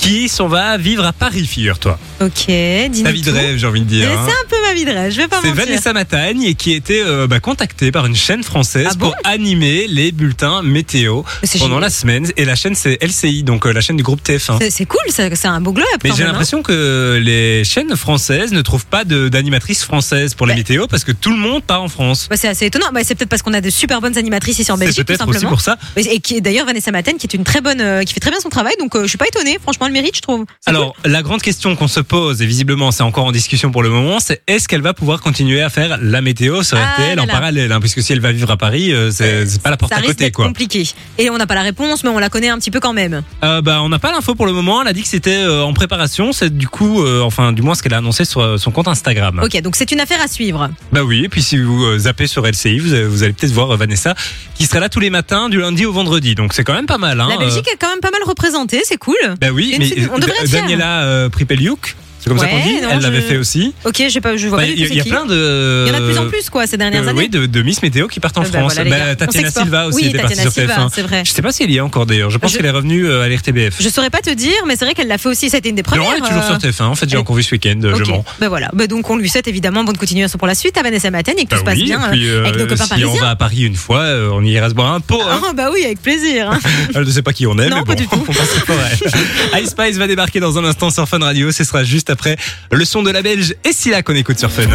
qui s'en va vivre à Paris, figure-toi. Ok, Ta dis-nous vie de tout. rêve, j'ai envie de dire. hein. C'est un peu ma vie de rêve, je vais pas C'est mentir. Vanessa Matagne qui a été euh, bah, contactée par une chaîne française Ah bon pour animer les bulletins météo c'est pendant génial. la semaine. Et la chaîne c'est LCI, donc euh, la chaîne du groupe TF1. C'est- C'est cool, c'est un beau globe. Mais j'ai même, hein. l'impression que les chaînes françaises ne trouvent pas de- d'animatrices françaises pour les Bah. météos parce que tout le monde part en France. Bah, c'est assez étonnant. Bah, c'est peut-être parce qu'on a de super bonnes animatrices ici en C'est Belgique, tout peut-être aussi simplement. pour ça. Et qui d'ailleurs Vanessa Maten, qui est une très bonne, euh, qui fait très bien son travail. Donc, euh, je suis pas étonnée. Franchement, mérite, je trouve. C'est Alors, la grande question qu'on se pose, et visiblement c'est encore en discussion pour le moment, c'est est-ce qu'elle va pouvoir continuer à faire la météo sur Ah RTL là en là. parallèle hein, Puisque si elle va vivre à Paris, euh, c'est c'est pas la porte ça à côté, quoi. compliqué. Et on n'a pas la réponse, mais on la connaît un petit peu quand même. Euh, bah, on n'a pas l'info pour le moment. Elle a dit que c'était euh, en préparation. C'est du coup, euh, enfin, du moins ce qu'elle a annoncé sur euh, son compte Instagram. Ok, donc c'est une affaire à suivre. Bah oui. Et puis si vous euh, zappez sur LCI, vous, allez peut-être voir euh, Vanessa qui sera là tous les matins du lundi au vendredi. Donc c'est quand même pas mal. Hein, La Belgique est quand même pas mal représentée, c'est cool. euh, bah oui, c'est- on devrait euh. Daniela euh, Pripeliuk, c'est comme ça qu'on dit. non, elle l'avait fait aussi. Ok, je sais pas, je vois Bah, pas Il y, y a plein de. Il y en a de plus en plus, quoi, ces dernières euh, années. oui, de, de Miss Météo qui partent en Eh ben France. voilà, Bah, gars. On Tatiana. Silva aussi Oui, était partie sur Silva, TF1. c'est vrai. Je sais pas si elle y est encore d'ailleurs. Je pense Je- qu'elle est revenue euh, à l'RTBF. Je saurais pas te dire, mais c'est vrai qu'elle l'a fait aussi. C'était une des premières. Non, elle est toujours euh, sur TF1. En fait, j'ai encore vu ce week-end. euh, Je mens. ben voilà. Ben donc on lui souhaite évidemment bonne continuation pour la suite à Vanessa Maten et que tout Bah se passe bien euh, avec nos euh, si on va à Paris une fois, euh, on ira se boire un pot. hein. Ah bah oui, avec plaisir. hein. Je ne sais pas qui on est, mais pas bon, on passe. Ice Spice va débarquer dans un instant sur Fun Radio. Ce sera juste après le son de la Belge et Silla qu'on écoute sur Fun.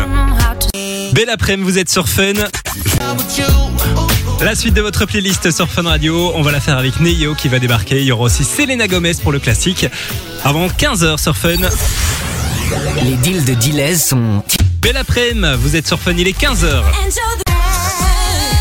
Belle après-midi, vous êtes sur Fun. La suite de votre playlist sur Fun Radio, on va la faire avec Neyo qui va débarquer. Il y aura aussi Selena Gomez pour le classique. Avant 15h sur Fun. Les deals de Dilez sont Belle après-midi, vous êtes sur Fun, il est 15h.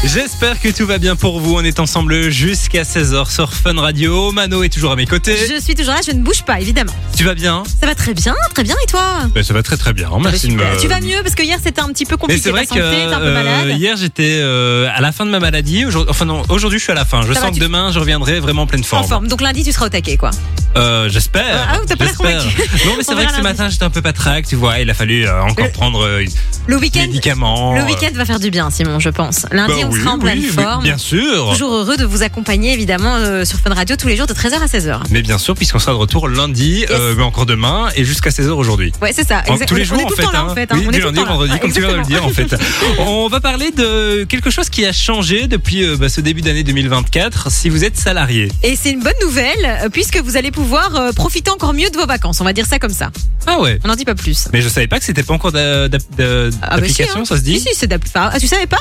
J'espère que tout va bien pour vous. On est ensemble jusqu'à 16h sur Fun Radio. Mano est toujours à mes côtés. Je suis toujours là, je ne bouge pas évidemment. Tu vas bien Ça va très bien, très bien et toi Ben, Ça va très très bien. Merci de me... Tu vas mieux parce que hier c'était un petit peu compliqué. c'est vrai ta que santé, t'es un peu euh, malade. hier j'étais euh, à la fin de ma maladie. Aujourd'hui- Enfin non, aujourd'hui je suis à la fin. Je Ça va, sens que tu- demain je reviendrai vraiment en pleine En forme. forme. Donc lundi tu seras au taquet quoi. Euh, J'espère. Ah, t'as pas l'air convaincu. Non mais c'est vrai que ce matin j'étais un peu patraque. Tu vois, il a fallu euh, encore Le- prendre euh, Le week-end. médicaments. Le euh. week-end va faire du bien, Simon, je pense. Lundi, Bah on oui, sera en pleine oui, forme. Bien sûr. Toujours heureux de vous accompagner, évidemment, euh, sur Fun Radio tous les jours de 13h à 16h. Mais bien sûr, puisqu'on sera de retour lundi, euh, mais encore demain et jusqu'à 16h aujourd'hui. Ouais, c'est ça. Enfin, exact. tous les On jours est en tout fait. le temps là, hein. en fait. hein. Oui, On est du le lundi au là. vendredi, comme tu viens de le dire en fait. On va parler de quelque chose qui a changé depuis euh, bah, ce début d'année 2024. Si vous êtes salarié. Et c'est une bonne nouvelle, euh, puisque vous allez pouvoir euh, profiter encore mieux de vos vacances. On va dire ça comme ça. Ah ouais. On n'en dit pas plus. Mais je savais pas que c'était pas encore d'a- d'a- d'a- Ah bah si, d'application, hein. ça se dit. Si, si, c'est d'appli- Ah, tu savais pas?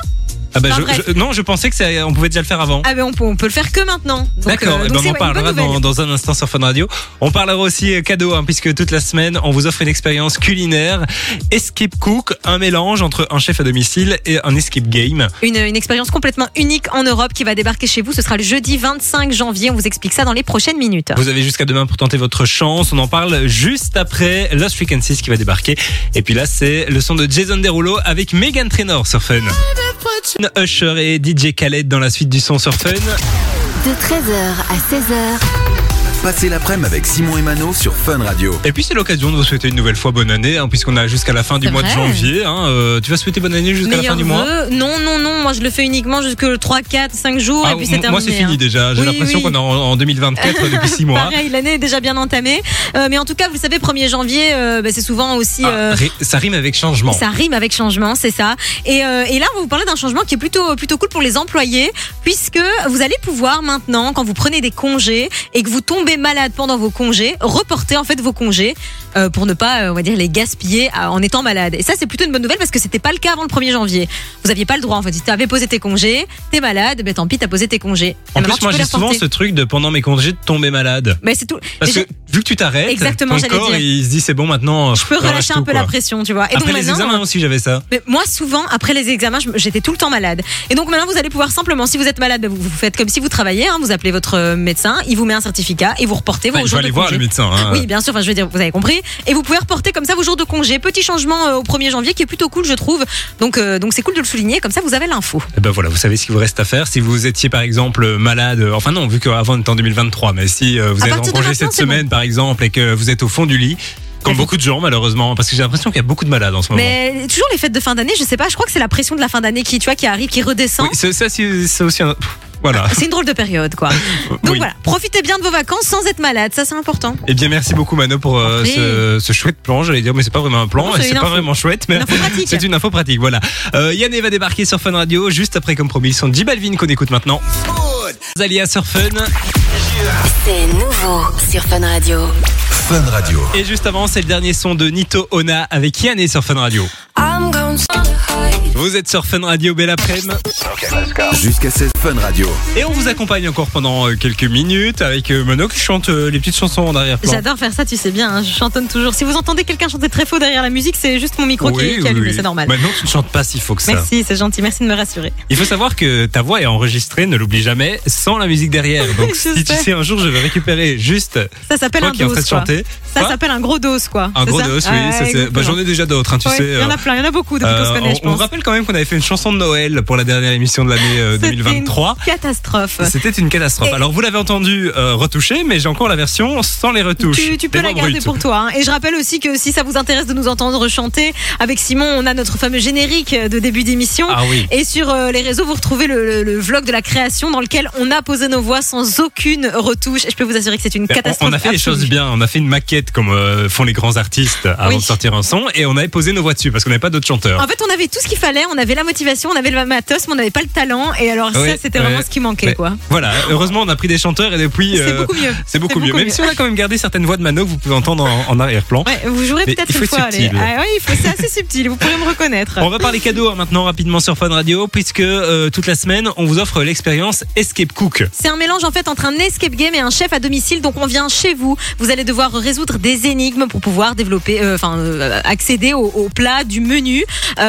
Ah bah, Enfin, je- non, je pensais que ça- on pouvait déjà le faire avant. Ah ben on peut, on peut le faire que maintenant. Donc, D'accord, euh, ben, on en parlera dans, dans un instant sur Fun Radio. On parlera aussi euh, cadeau, hein, puisque toute la semaine, on vous offre une expérience culinaire. Escape Cook, un mélange entre un chef à domicile et un escape game. Une, une expérience complètement unique en Europe qui va débarquer chez vous. Ce sera le jeudi 25 janvier. On vous explique ça dans les prochaines minutes. Vous avez jusqu'à demain pour tenter votre chance. On en parle juste après Lost Frequencies qui va débarquer. Et puis là, c'est le son de Jason Derulo avec Megan Trainor sur Fun. Usher et DJ Khaled dans la suite du son sur Fun. De 13h à 16h, Passez l'après-midi avec Simon et Mano sur Fun Radio. Et puis c'est l'occasion de vous souhaiter une nouvelle fois bonne année, hein, puisqu'on a jusqu'à la fin du mois de janvier. hein. Euh, tu vas souhaiter bonne année jusqu'à la fin du mois. Non, non, non. Moi, je le fais uniquement jusque le 3, 4, 5 jours. Ah, et puis c'est m- moi c'est terminé, fini hein. déjà. J'ai Oui, l'impression oui. qu'on est en, en 2024 depuis 6 mois. Pareil, l'année est déjà bien entamée. Euh, mais en tout cas, vous savez, 1er janvier, euh, bah, c'est souvent aussi. Ah, euh, ri- ça rime avec changement. Ça rime avec changement, c'est ça. Et, euh, et là, on va vous parler d'un changement qui est plutôt plutôt cool pour les employés, puisque vous allez pouvoir maintenant, quand vous prenez des congés et que vous tombez malade pendant vos congés, reporter en fait vos congés euh, pour ne pas, euh, on va dire, les gaspiller euh, en étant malade. Et ça, c'est plutôt une bonne nouvelle parce que c'était pas le cas avant le 1er janvier. Vous aviez pas le droit en fait. Si tu avais posé tes congés, t'es malade, ben tant pis, t'as posé tes congés. En plus, moi j'ai souvent ce truc de pendant mes congés de tomber malade. Mais c'est tout. Parce que vu que tu t'arrêtes, Exactement, ton corps dire. il se dit c'est bon maintenant. Je peux relâcher un peu la pression, tu vois. Et Après donc les examens aussi j'avais ça. Mais moi, souvent, après les examens, j'étais tout le temps malade. Et donc maintenant, vous allez pouvoir simplement, si vous êtes malade, vous, vous faites comme si vous travaillez. hein, vous appelez votre médecin, il vous met un certificat et vous reportez vos jours aller de voir congé. le médecin. hein. Oui, bien sûr. Enfin, je veux dire, vous avez compris. Et vous pouvez reporter comme ça vos jours de congé. Petit changement euh, au 1er janvier qui est plutôt cool, je trouve. Donc, euh, donc c'est cool de le souligner. Comme ça, vous avez l'info. Eh ben voilà, vous savez ce qu'il vous reste à faire. Si vous étiez par exemple malade, euh, enfin non, vu qu'avant on était en 2023, mais si vous êtes en congé cette bon. semaine par exemple et que vous êtes au fond du lit, comme beaucoup de gens malheureusement, parce que j'ai l'impression qu'il y a beaucoup de malades en ce moment. Mais toujours les fêtes de fin d'année, je sais pas. Je crois que c'est la pression de la fin d'année qui, tu vois, qui arrive, qui redescend. Oui, ça, c'est aussi un... Voilà. C'est une drôle de période, quoi. Donc Oui. voilà, profitez bien de vos vacances sans être malade, ça c'est important. Eh bien, merci beaucoup Mano pour euh, Oui. ce, ce chouette plan. J'allais dire, mais c'est pas vraiment un plan, Non, et c'est c'est une pas info. vraiment chouette, mais Une info pratique. c'est une info pratique. Voilà. Euh, Yann va débarquer sur Fun Radio juste après, comme promis, son J Balvin qu'on écoute maintenant. Zalia sur Fun. C'est nouveau sur Fun Radio. Fun Radio. Et juste avant, c'est le dernier son de Nito Ona avec Yann sur Fun Radio. Vous êtes sur Fun Radio, belle après-midi. Jusqu'à 16 Fun Radio. Et on vous accompagne encore pendant euh, quelques minutes avec euh, Mano qui chante euh, les petites chansons en arrière-plan. J'adore faire ça, tu sais bien, hein, je chantonne toujours. Si vous entendez quelqu'un chanter très faux derrière la musique, c'est juste mon micro qui, Oui, qui allume, oui. c'est normal. Maintenant, tu ne chantes pas si faux que ça. Merci, c'est gentil, merci de me rassurer. Il faut savoir que ta voix est enregistrée, ne l'oublie jamais, sans la musique derrière. Donc si tu sais. un jour je vais récupérer juste Ça s'appelle un qui en dos, train de chanter. Ça s'appelle un gros dos, quoi. un gros ça dos, oui. Bah, J'en ai déjà d'autres, hein, tu Ouais, sais. Il y en a plein, il y en a beaucoup depuis qu'on se connaît, on, je on pense. rappelle quand même qu'on avait fait une chanson de Noël pour la dernière émission de l'année euh, C'était 2023. une Catastrophe. C'était une catastrophe. Et- Alors vous l'avez entendu euh, retouché, mais j'ai encore la version sans les retouches. Tu, tu peux la garder brutes. pour toi. hein. Et je rappelle aussi que si ça vous intéresse de nous entendre chanter, avec Simon, on a notre fameux générique de début d'émission. Ah oui. Et sur euh, les réseaux, vous retrouvez le, le- le vlog de la création dans lequel on a posé nos voix sans aucune retouche. Et je peux vous assurer que c'est une Mais catastrophe. On, a fait les choses bien. On a fait une maquette comme euh, font les grands artistes avant Oui. de sortir un son, et on avait posé nos voix dessus parce qu'on n'avait pas d'autres chanteurs. En fait, on avait tout ce qu'il fallait. On avait la motivation, on avait le matos, mais on n'avait pas le talent. Et alors, ça, c'était ouais. vraiment ce qui manquait, quoi. Voilà. Heureusement, on a pris des chanteurs et depuis. C'est euh, beaucoup mieux. C'est beaucoup mieux. Même mieux. si on a quand même gardé certaines voix de Mano que vous pouvez entendre en, en arrière-plan. Vous jouerez peut-être une fois. allez. Ah, oui, il faut- c'est assez subtil. Vous pourrez me reconnaître. On va parler cadeaux hein, maintenant rapidement sur Fun Radio puisque euh, toute la semaine on vous offre l'expérience Escape Cook. C'est un mélange en fait entre un escape game et un chef à domicile. Donc on vient chez vous. Vous allez devoir résoudre des énigmes pour pouvoir développer, euh, enfin euh, accéder au, au plat du menu.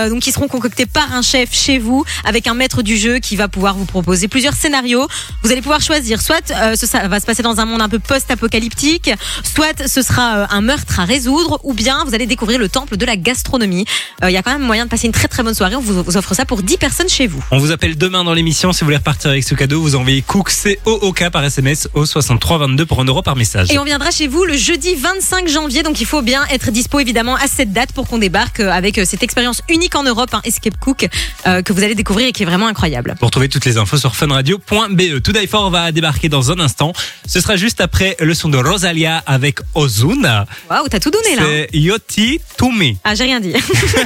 Donc qui seront concoctés par un chef chez vous avec un maître du jeu qui va pouvoir vous proposer plusieurs scénarios. Vous allez pouvoir choisir. Soit euh, ça va se passer dans un monde un peu post-apocalyptique, soit ce sera euh, un meurtre à résoudre, ou bien vous allez découvrir le temple de la gastronomie. Euh, Il y a quand même moyen de passer une très très bonne soirée. On vous, vous offre ça pour 10 personnes chez vous. On vous appelle demain dans l'émission si vous voulez repartir avec ce cadeau. Vous envoyez Cook C-O-O-K par SMS au 6322 pour 1 euro par message. Et on viendra chez vous le jeudi 25 janvier, donc il faut bien être dispo évidemment à cette date pour qu'on débarque euh, avec euh, cette expérience unique en Europe, un Cook, euh, que vous allez découvrir et qui est vraiment incroyable. Pour trouver toutes les infos sur funradio.be. Tout For va débarquer dans un instant. Ce sera juste après le son de Rosalia avec Ozuna. Waouh, t'as tout donné là. hein. C'est Yoti Tumi. Ah, j'ai rien dit.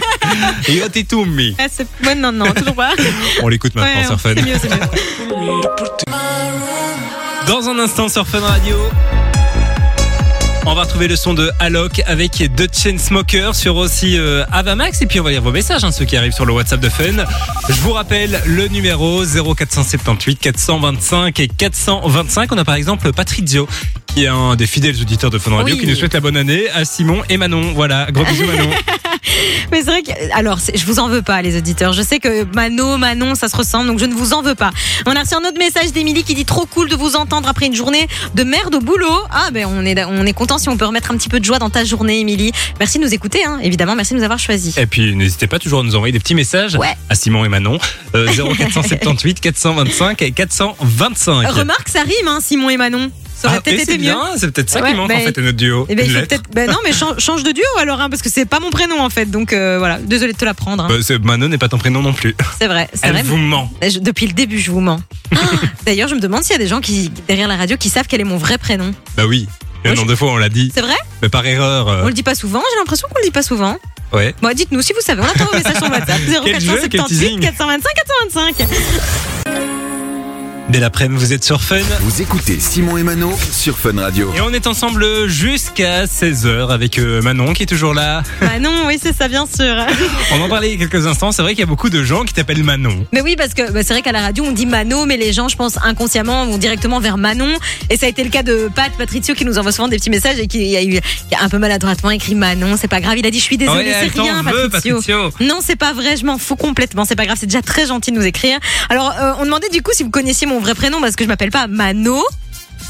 Yoti Tumi. Ah, c'est- ouais, non, non, toujours pas. On l'écoute maintenant Ouais, sur Fun. c'est mieux, c'est mieux. Dans un instant sur Fun Radio. On va retrouver le son de Alok avec The Chainsmokers sur aussi euh, Avamax et puis on va lire vos messages, hein, ceux qui arrivent sur le WhatsApp de Fun. Je vous rappelle le numéro 0478 425 et 425. On a par exemple Patrizio qui est un des fidèles auditeurs de Fun Radio Oui. qui nous souhaite la bonne année à Simon et Manon. Voilà, gros bisous Manon. Mais c'est vrai que, alors, je vous en veux pas, les auditeurs. Je sais que Mano, Manon, ça se ressemble, donc je ne vous en veux pas. On a reçu un autre message d'Émilie qui dit trop cool de vous entendre après une journée de merde au boulot. Ah, ben, on est, on est content si on peut remettre un petit peu de joie dans ta journée, Émilie. Merci de nous écouter, hein. Évidemment, merci de nous avoir choisis. Et puis n'hésitez pas toujours à nous envoyer des petits messages Ouais. à Simon et Manon. Euh, 0478 425 et 425. Remarque, ça rime, hein, Simon et Manon. Ça aurait Ah, peut-être et été mieux. bien, c'est peut-être ça Ouais, qui manque en fait à notre duo. Lettre. peut-être- ben non, mais change, change de duo alors, hein, parce que c'est pas mon prénom en fait. Donc euh, voilà, désolé de te l'apprendre. hein. Bah, Manon n'est pas ton prénom non plus. C'est vrai, Elle vrai. vous ment. je- depuis le début, je vous mens. Ah, D'ailleurs, je me demande s'il y a des gens qui derrière la radio qui savent quel est mon vrai prénom. Bah oui. Moi, nombre de fois on l'a dit, C'est vrai mais par erreur. euh, On le dit pas souvent. J'ai l'impression qu'on le dit pas souvent. ouais. Bon, dites-nous si vous savez. On attend vos messages sur WhatsApp. Quel jeu, quel 0478 teasing. 425 425. Dès l'après-midi, vous êtes sur Fun. Vous écoutez Simon et Mano sur Fun Radio. Et on est ensemble jusqu'à 16h avec euh, Manon qui est toujours là. Bah non, oui, c'est ça, bien sûr. On en parlait il y a quelques instants. C'est vrai qu'il y a beaucoup de gens qui t'appellent Manon. Mais oui, parce que bah, c'est vrai qu'à la radio, on dit Mano, mais les gens, je pense, inconsciemment, vont directement vers Manon. Et ça a été le cas de Pat Patricio qui nous envoie souvent des petits messages et qui a eu qui a un peu maladroitement écrit Manon. C'est pas grave. Il a dit, je suis désolé, Ouais, c'est rien, t'en veut, Patricio. Patricio. Non, c'est pas vrai, je m'en fous complètement. C'est pas grave, c'est déjà très gentil de nous écrire. Alors, euh, on demandait du coup si vous connaissiez mon vrai prénom parce que je m'appelle pas Mano.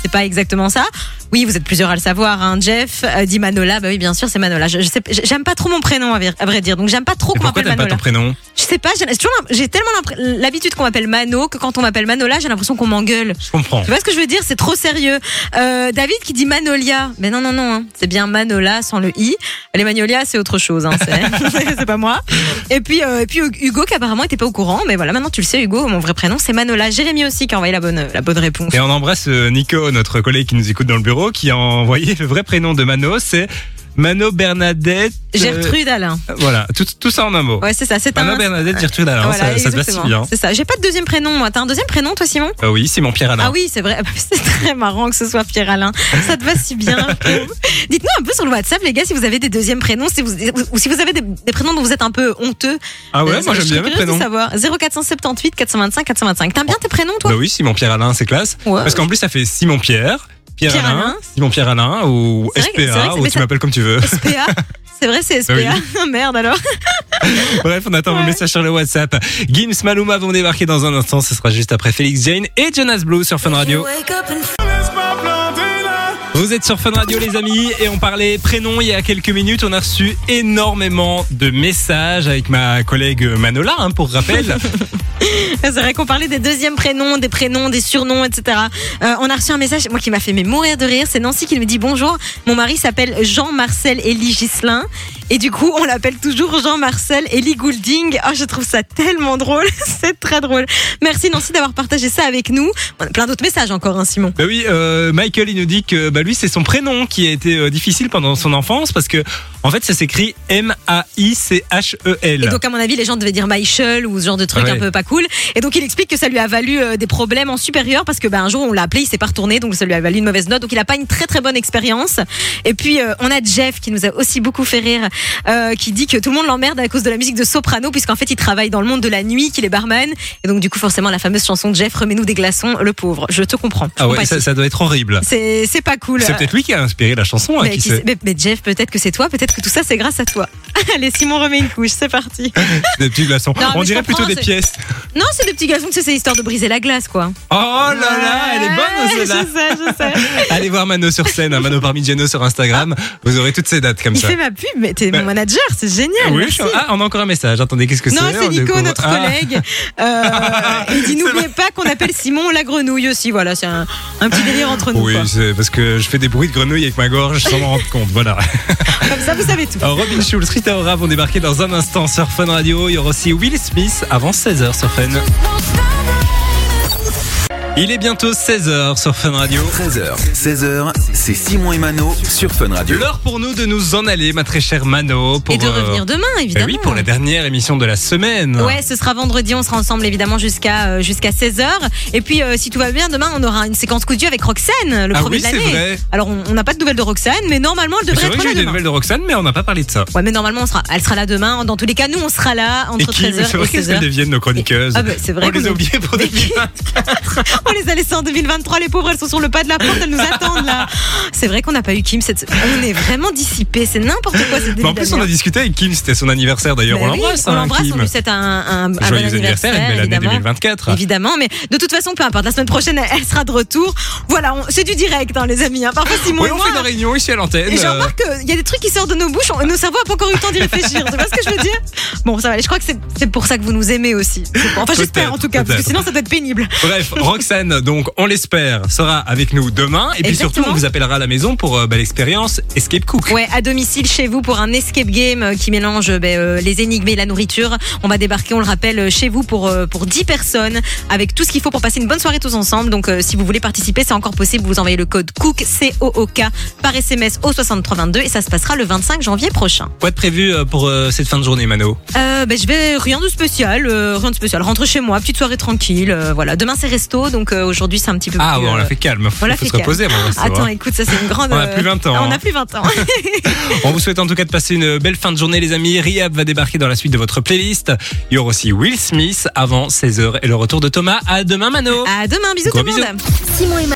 C'est pas exactement ça. Oui, vous êtes plusieurs à le savoir. Hein. Jeff euh, dit Manola. Bah oui, bien sûr, c'est Manola. Je, je sais, j'aime pas trop mon prénom à vrai, à vrai dire. Donc j'aime pas trop qu'on pourquoi m'appelle t'aimes pas Manola. ton prénom? Je sais pas. J'ai j'ai toujours l'imp- j'ai tellement l'habitude qu'on m'appelle Mano que quand on m'appelle Manola, j'ai l'impression qu'on m'engueule. Je comprends. Tu vois ce que je veux dire? C'est trop sérieux. Euh, David qui dit Manolia. Mais non, non, non. hein. C'est bien Manola sans le i. Les Magnolia, c'est autre chose. Hein. C'est c'est pas moi. Et puis, euh, et puis Hugo qui apparemment était pas au courant. Mais voilà, maintenant tu le sais, Hugo. Mon vrai prénom, c'est Manola. Jérémy aussi qui a envoyé la bonne, la bonne réponse. Et on embrasse euh, Nico, notre collègue qui nous écoute dans le bureau, qui a envoyé le vrai prénom de Mano, c'est Mano Bernadette. euh, Gertrude Alain. voilà, tout, tout ça en un mot. Ouais, c'est ça. C'est un. Mano Bernadette Gertrude Alain, Voilà, ça, ça te va si bien. C'est ça. J'ai pas de deuxième prénom, moi. T'as un deuxième prénom, toi, Simon? Ah oui, Simon Pierre Alain. Ah oui, c'est vrai. C'est très marrant que ce soit Pierre Alain. Ça te va si bien. Dites-nous un peu sur le WhatsApp, les gars, si vous avez des deuxièmes prénoms, si vous, ou si vous avez des, des prénoms dont vous êtes un peu honteux. Ah ouais, Euh, moi j'aime bien mes prénoms. savoir. 0478 425 425. T'aimes bien tes prénoms, toi? Bah oui, Simon Pierre Alain, c'est classe. Ouais. Parce qu'en plus, ça fait Simon Pierre, Pierre, Pierre Alain, Alain. Simon Pierre Alain ou que- SPA, que ou tu ça- m'appelles comme tu veux. SPA. C'est vrai, c'est SPA. Oui. Merde alors. Bref, on attend vos messages sur le WhatsApp. Gims Maluma vont débarquer dans un instant. Ce sera juste après Félix Jane et Jonas Blue sur Fun Radio. Vous êtes sur Fun Radio les amis et on parlait prénom il y a quelques minutes. On a reçu énormément de messages avec ma collègue Manola hein, pour rappel. C'est vrai qu'on parlait des deuxièmes prénoms, des prénoms, des surnoms, etc. Euh, on a reçu un message, moi qui m'a fait mourir de rire. C'est Nancy qui me dit bonjour. Mon mari s'appelle Jean-Marcel Elie Gislin. Et du coup, on l'appelle toujours Jean-Marcel Elie Goulding. Oh, je trouve ça tellement drôle. C'est très drôle. Merci Nancy d'avoir partagé ça avec nous. On a plein d'autres messages encore, hein, Simon. Bah oui, euh, Michael il nous dit que bah lui c'est son prénom qui a été euh, difficile pendant son enfance parce que en fait ça s'écrit M A I C H E L. Et donc, à mon avis, les gens devaient dire Michael ou ce genre de truc Ouais. un peu pas cool. Et donc, il explique que ça lui a valu euh, des problèmes en supérieur parce que ben, un jour, on l'a appelé, il s'est pas retourné, donc ça lui a valu une mauvaise note. Donc, il a pas une très très bonne expérience. Et puis, euh, on a Jeff qui nous a aussi beaucoup fait rire, euh, qui dit que tout le monde l'emmerde à cause de la musique de soprano, puisqu'en fait, il travaille dans le monde de la nuit, qu'il est barman. Et donc, du coup, forcément, la fameuse chanson de Jeff, remets-nous des glaçons, le pauvre. Je te comprends. Je Ah ouais, ça, ça doit être horrible. C'est pas cool. C'est peut-être lui qui a inspiré la chanson, hein, qui mais- mais Jeff, peut-être que c'est toi, peut-être que tout ça c'est grâce à toi. Allez, Simon remet une couche, c'est parti. Des petits glaçons. Non, On mais je dirait plutôt comprends, des c'est- pièces. Non, c'est des petits garçons que c'est c'est histoire de briser la glace, quoi. Oh là là, elle est bonne celle-là. Je sais, je sais. Allez voir Mano sur scène, hein, Mano Parmigiano sur Instagram. Vous aurez toutes ces dates comme Il ça. fait ma pub, mais t'es Bah, mon manager, c'est génial. Oui, merci. je- ah, on a encore un message. Attendez, qu'est-ce que c'est non, c'est On Nico, découvre- notre Ah. collègue. Euh, il dit n'oubliez pas qu'on appelle Simon la grenouille aussi. Voilà, c'est un, un petit délire entre nous. Oui, quoi. c'est parce que je fais des bruits de grenouille avec ma gorge sans m'en rendre compte. Voilà. Comme ça, vous savez tout. Alors, Robin Schulz, Rita Ora vont débarquer dans un instant sur Fun Radio. Il y aura aussi Will Smith avant 16h sur Fun. Il est bientôt 16h sur Fun Radio. 13h, 16h, c'est Simon et Mano sur Fun Radio. L'heure pour nous de nous en aller, ma très chère Mano. Pour, et de euh, revenir demain, ben évidemment. Bah oui, pour la dernière émission de la semaine. Ouais, ce sera vendredi, on sera ensemble évidemment jusqu'à euh, jusqu'à 16h. Et puis, euh, si tout va bien, demain, on aura une séquence coup de avec Roxane, le ah premier de l'année. Alors, on n'a pas de nouvelles de Roxane, mais normalement, elle devrait vrai être que là. J'ai demain. des nouvelles de Roxane, mais on n'a pas parlé de ça. Ouais, mais normalement, elle sera là demain. Dans tous les cas, nous, on sera là entre 13h et 16h. Qu'elles deviennent nos chroniqueuses. Ah bah, vrai. On les a oubliées pour 2024. les aller en 2023. Les pauvres, elles sont sur le pas de la porte, elles nous attendent là. C'est vrai qu'on n'a pas eu Kim cette. On est vraiment dissipé, c'est n'importe quoi. Cette en plus, on a discuté avec Kim, c'était son anniversaire d'ailleurs. Bah on oui, l'embrasse. on hein, l'embrasse, on lui souhaite un, un, un anniversaire, et une belle 2024. Évidemment, mais de toute façon, peu importe. La semaine prochaine, elle sera de retour. Voilà, c'est du direct, hein, les amis. Hein. Parfois, Simon oui, on moi, fait une réunion ici à l'antenne. Et je euh. remarque qu'il y a des trucs qui sortent de nos bouches. Nos cerveaux n'ont pas encore eu le temps d'y réfléchir. tu vois ce que je veux dire? Bon, ça va. Je crois que c'est pour ça que vous nous aimez aussi. Enfin, j'espère en tout cas, parce que sinon, ça peut être pénible. Bref, Roxane donc on l'espère, sera avec nous demain. Et puis Exactement. surtout, on vous appellera à la maison pour euh, bah, l'expérience Escape Cook. Ouais, à domicile chez vous pour un escape game euh, qui mélange ben, euh, les énigmes et la nourriture. On va débarquer, on le rappelle, chez vous pour euh, pour 10 personnes avec tout ce qu'il faut pour passer une bonne soirée tous ensemble. Donc euh, si vous voulez participer, c'est encore possible. Vous envoyez le code COOK C O O K par SMS au 6322 et ça se passera le 25 janvier prochain. Quoi de prévu pour euh, cette fin de journée, Mano? Euh, ben, je vais rien de spécial, euh, rien de spécial. Rentrer chez moi, petite soirée tranquille. euh, voilà, demain c'est resto, donc donc euh, aujourd'hui c'est un petit peu Ah, plus. ouais, on euh, l'a fait calme. On l'a fait se reposer avant. de recevoir. Attends, écoute, ça c'est une grande. On a euh, plus 20 ans, ah, On hein. a plus 20 ans. On vous souhaite en tout cas de passer une belle fin de journée, les amis. Riab va débarquer dans la suite de votre playlist. Il y aura aussi Will Smith avant 16h et le retour de Thomas. À demain, Mano. à demain, bisous Gros tout le bisous. monde. Simon et